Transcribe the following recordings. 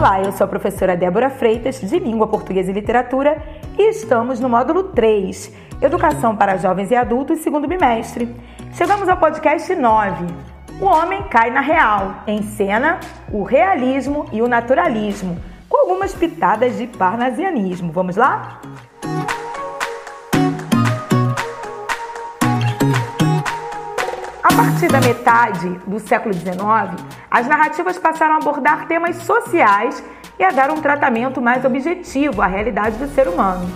Olá, eu sou a professora Débora Freitas, de Língua Portuguesa e Literatura, e estamos no módulo 3, Educação para Jovens e Adultos, segundo bimestre. Chegamos ao podcast 9. O homem cai na real, em cena, o realismo e o naturalismo, com algumas pitadas de parnasianismo. Vamos lá? Partir da metade do século XIX, as narrativas passaram a abordar temas sociais e a dar um tratamento mais objetivo à realidade do ser humano.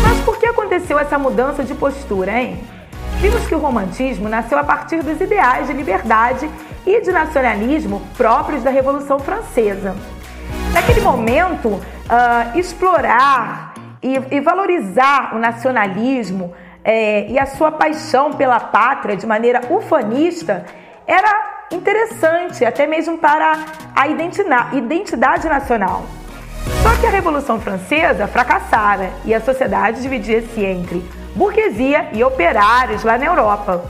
Mas por que aconteceu essa mudança de postura, hein? Vimos que o romantismo nasceu a partir dos ideais de liberdade e de nacionalismo próprios da Revolução Francesa. Naquele momento, uh, explorar e, e valorizar o nacionalismo é, e a sua paixão pela pátria de maneira ufanista era interessante, até mesmo para a identidade nacional. Só que a Revolução Francesa fracassara e a sociedade dividia-se entre burguesia e operários lá na Europa.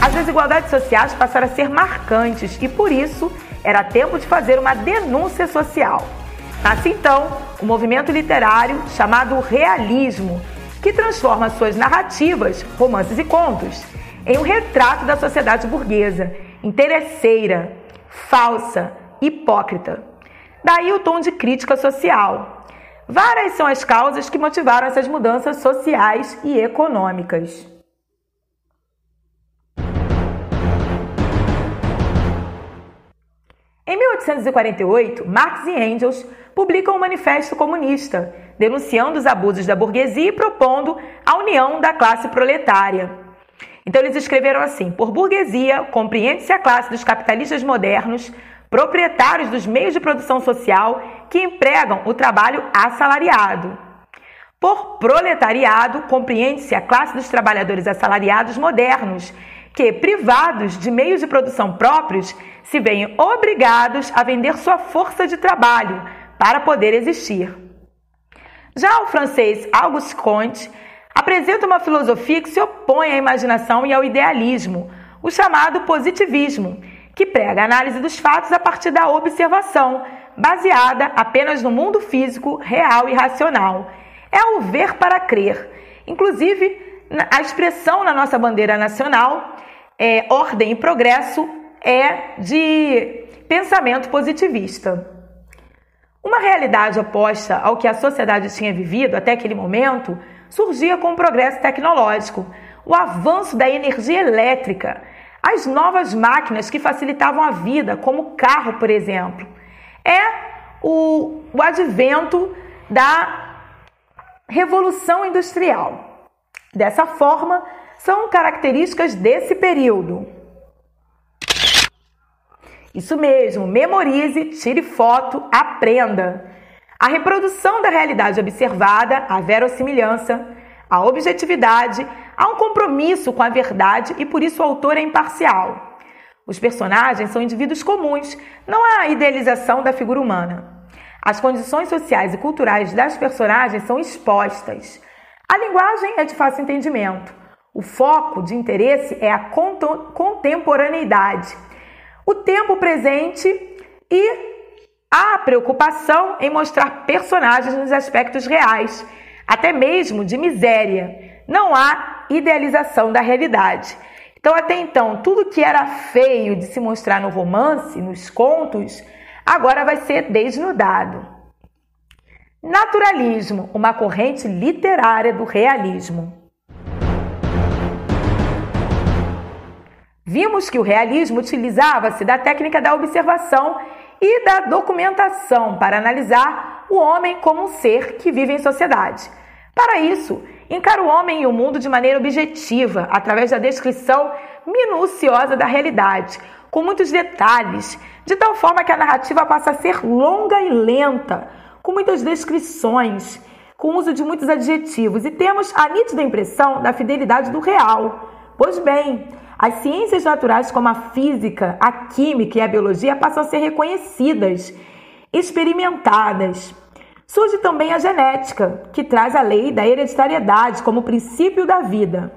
As desigualdades sociais passaram a ser marcantes e por isso era tempo de fazer uma denúncia social. Nasce então o um movimento literário chamado realismo, que transforma suas narrativas, romances e contos, em um retrato da sociedade burguesa, interesseira, falsa, hipócrita. Daí o tom de crítica social. Várias são as causas que motivaram essas mudanças sociais e econômicas. Em 1848, Marx e Engels publicam o Manifesto Comunista, denunciando os abusos da burguesia e propondo a união da classe proletária. Então eles escreveram assim: por burguesia, compreende-se a classe dos capitalistas modernos, proprietários dos meios de produção social que empregam o trabalho assalariado. Por proletariado, compreende-se a classe dos trabalhadores assalariados modernos, que, privados de meios de produção próprios, se veem obrigados a vender sua força de trabalho para poder existir. Já o francês Auguste Comte apresenta uma filosofia que se opõe à imaginação e ao idealismo, o chamado positivismo, que prega a análise dos fatos a partir da observação, baseada apenas no mundo físico, real e racional. É o ver para crer. Inclusive, a expressão na nossa bandeira nacional, é, ordem e progresso, é de pensamento positivista. Uma realidade oposta ao que a sociedade tinha vivido até aquele momento surgia com o progresso tecnológico, o avanço da energia elétrica, as novas máquinas que facilitavam a vida, como o carro, por exemplo. É o, o advento da revolução industrial. Dessa forma, são características desse período. Isso mesmo, memorize, tire foto, aprenda. A reprodução da realidade observada, a verossimilhança, a objetividade, há um compromisso com a verdade e por isso o autor é imparcial. Os personagens são indivíduos comuns, não há idealização da figura humana. As condições sociais e culturais das personagens são expostas. A linguagem é de fácil entendimento. O foco de interesse é a contemporaneidade o tempo presente e a preocupação em mostrar personagens nos aspectos reais, até mesmo de miséria. Não há idealização da realidade. Então, até então, tudo que era feio de se mostrar no romance, nos contos, agora vai ser desnudado. Naturalismo, uma corrente literária do realismo. Vimos que o realismo utilizava-se da técnica da observação e da documentação para analisar o homem como um ser que vive em sociedade. Para isso, encara o homem e o mundo de maneira objetiva, através da descrição minuciosa da realidade, com muitos detalhes, de tal forma que a narrativa passa a ser longa e lenta, com muitas descrições, com uso de muitos adjetivos, e temos a nítida impressão da fidelidade do real. Pois bem, as ciências naturais, como a física, a química e a biologia, passam a ser reconhecidas, experimentadas. Surge também a genética, que traz a lei da hereditariedade como princípio da vida.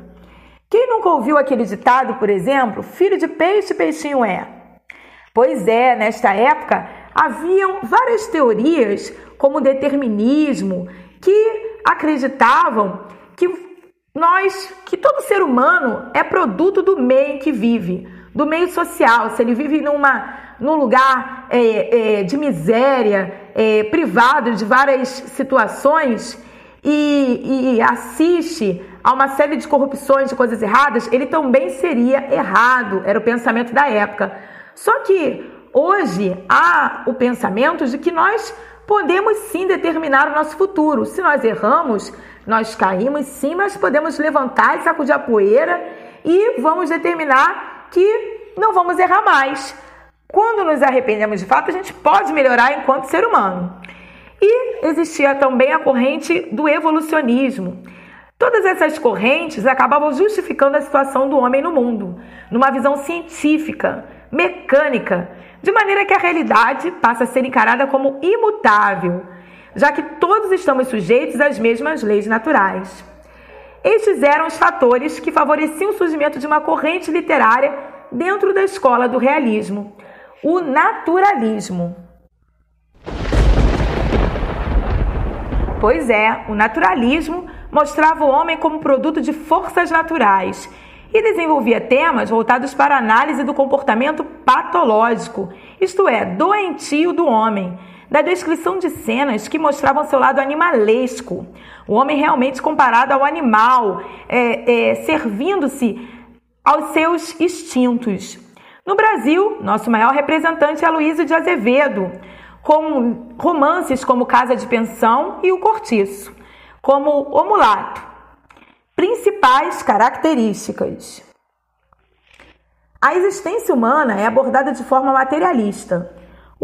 Quem nunca ouviu aquele ditado, por exemplo, filho de peixe, peixinho é? Pois é, nesta época haviam várias teorias, como o determinismo, que acreditavam que nós, que todo ser humano é produto do meio em que vive, do meio social. Se ele vive numa, num lugar é, é, de miséria, é, privado de várias situações e, e assiste a uma série de corrupções, de coisas erradas, ele também seria errado. Era o pensamento da época. Só que hoje há o pensamento de que nós podemos sim determinar o nosso futuro. Se nós erramos, nós caímos sim, mas podemos levantar e sacudir a poeira e vamos determinar que não vamos errar mais. Quando nos arrependemos de fato, a gente pode melhorar enquanto ser humano. E existia também a corrente do evolucionismo. Todas essas correntes acabavam justificando a situação do homem no mundo, numa visão científica, mecânica, de maneira que a realidade passa a ser encarada como imutável, já que todos estamos sujeitos às mesmas leis naturais. Estes eram os fatores que favoreciam o surgimento de uma corrente literária dentro da escola do realismo, o naturalismo. Pois é, o naturalismo mostrava o homem como produto de forças naturais e desenvolvia temas voltados para a análise do comportamento patológico, isto é, doentio do homem, da descrição de cenas que mostravam seu lado animalesco, o homem realmente comparado ao animal, é, é, servindo-se aos seus instintos. No Brasil, nosso maior representante é Luísio de Azevedo, com romances como Casa de Pensão e O Cortiço, como O Mulato. Principais características. A existência humana é abordada de forma materialista.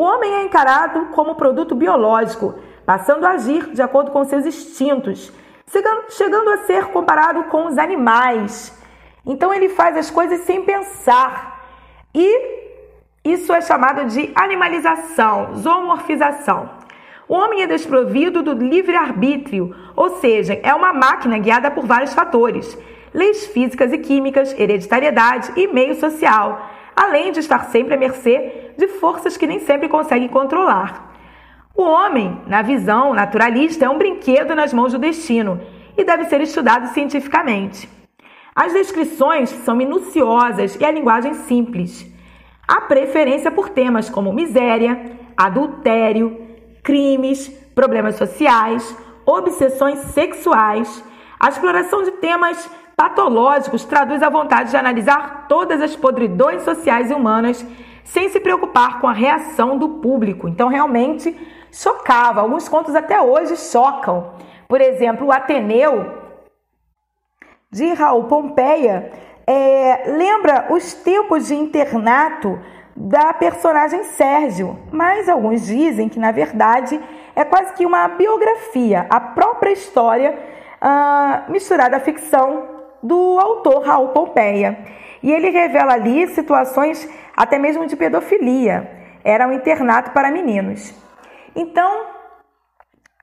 O homem é encarado como produto biológico, passando a agir de acordo com seus instintos, chegando a ser comparado com os animais. Então ele faz as coisas sem pensar. E isso é chamado de animalização, zoomorfização. O homem é desprovido do livre-arbítrio, ou seja, é uma máquina guiada por vários fatores leis físicas e químicas, hereditariedade e meio social, além de estar sempre à mercê de forças que nem sempre consegue controlar. O homem, na visão naturalista, é um brinquedo nas mãos do destino e deve ser estudado cientificamente. As descrições são minuciosas e a linguagem simples. Há preferência por temas como miséria, adultério, crimes, problemas sociais, obsessões sexuais. A exploração de temas patológicos traduz a vontade de analisar todas as podridões sociais e humanas sem se preocupar com a reação do público. Então, realmente chocava. Alguns contos até hoje chocam. Por exemplo, o Ateneu, de Raul Pompeia, é, lembra os tempos de internato da personagem Sérgio, mas alguns dizem que, na verdade, é quase que uma biografia, a própria história uh, misturada à ficção do autor Raul Pompeia. E ele revela ali situações até mesmo de pedofilia. Era um internato para meninos. Então,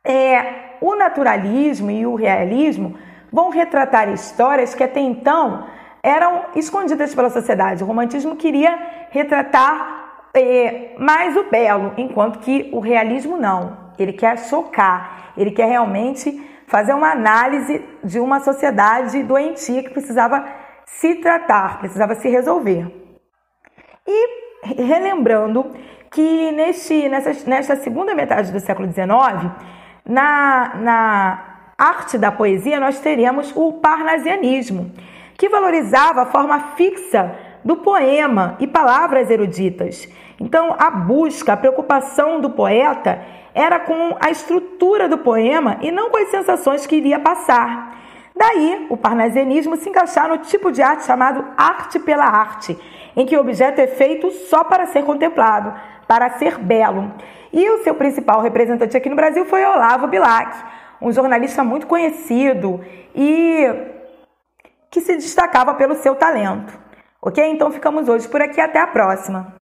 é, o naturalismo e o realismo vão retratar histórias que até então eram escondidas pela sociedade. O romantismo queria retratar é, mais o belo, enquanto que o realismo não. Ele quer chocar, ele quer realmente fazer uma análise de uma sociedade doentia que precisava se tratar, precisava se resolver. E relembrando que neste, nessa, nesta segunda metade do século XIX, na, na arte da poesia, nós teríamos o parnasianismo, que valorizava a forma fixa do poema e palavras eruditas. Então, a busca, a preocupação do poeta era com a estrutura do poema e não com as sensações que iria passar. Daí, o parnasianismo se encaixar no tipo de arte chamado arte pela arte, em que o objeto é feito só para ser contemplado, para ser belo. E o seu principal representante aqui no Brasil foi Olavo Bilac, um jornalista muito conhecido e que se destacava pelo seu talento. Ok? Então ficamos hoje por aqui. Até a próxima!